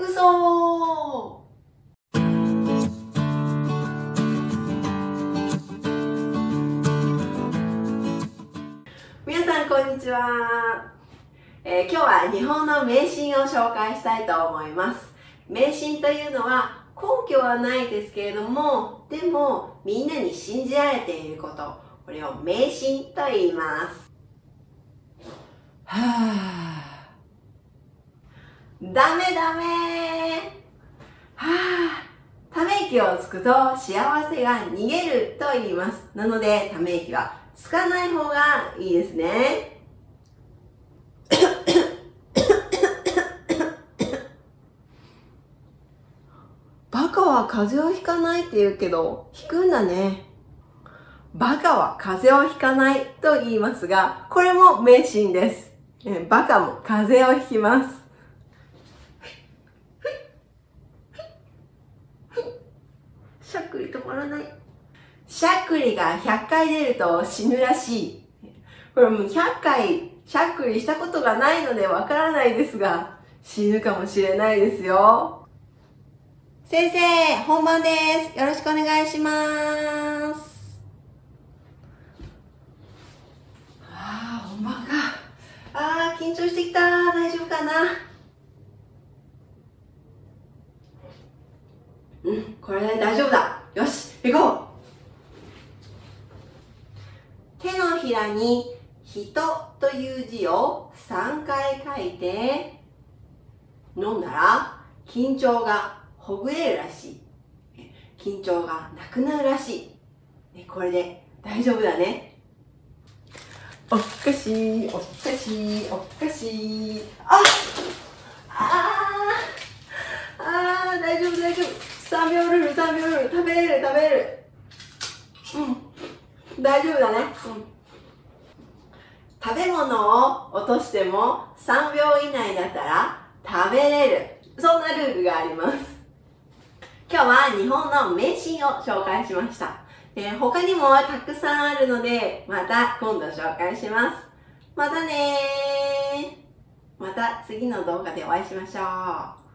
嘘。皆さんこんにちは、えー今日は日本の迷信を紹介したいと思います。迷信というのは根拠はないですけれどもでもみんなに信じられていること。これを迷信と言います。はあ。ダメダメはあため息をつくと幸せが逃げると言います。なので、ため息はつかない方がいいですね。バカは風邪をひかないって言うけど、ひくんだね。バカは風邪をひかないと言いますが、これも迷信です。バカも風邪をひきます。しゃっくり止まらない。しゃっくりが100回出ると死ぬらしい。これもう100回しゃっくりしたことがないのでわからないですが、死ぬかもしれないですよ。先生、本番です。よろしくお願いします。ああ、本番か。ああ、緊張してきた。大丈夫かな。うん、これで大丈夫だ。よし、行こう。手のひらに人という字を3回書いて飲んだら緊張がほぐれるらしい。緊張がなくなるらしい。これで大丈夫だね。おっかしい、おっかしい、おっかしい。ああーあー、大丈夫、大丈夫。3秒ルール、3秒ルール。食べれる、食べれる。うん。大丈夫だね。うん。食べ物を落としても3秒以内だったら食べれる。そんなルールがあります。今日は日本の迷信を紹介しました。えー他にもたくさんあるので、また今度紹介します。またねー。また次の動画でお会いしましょう。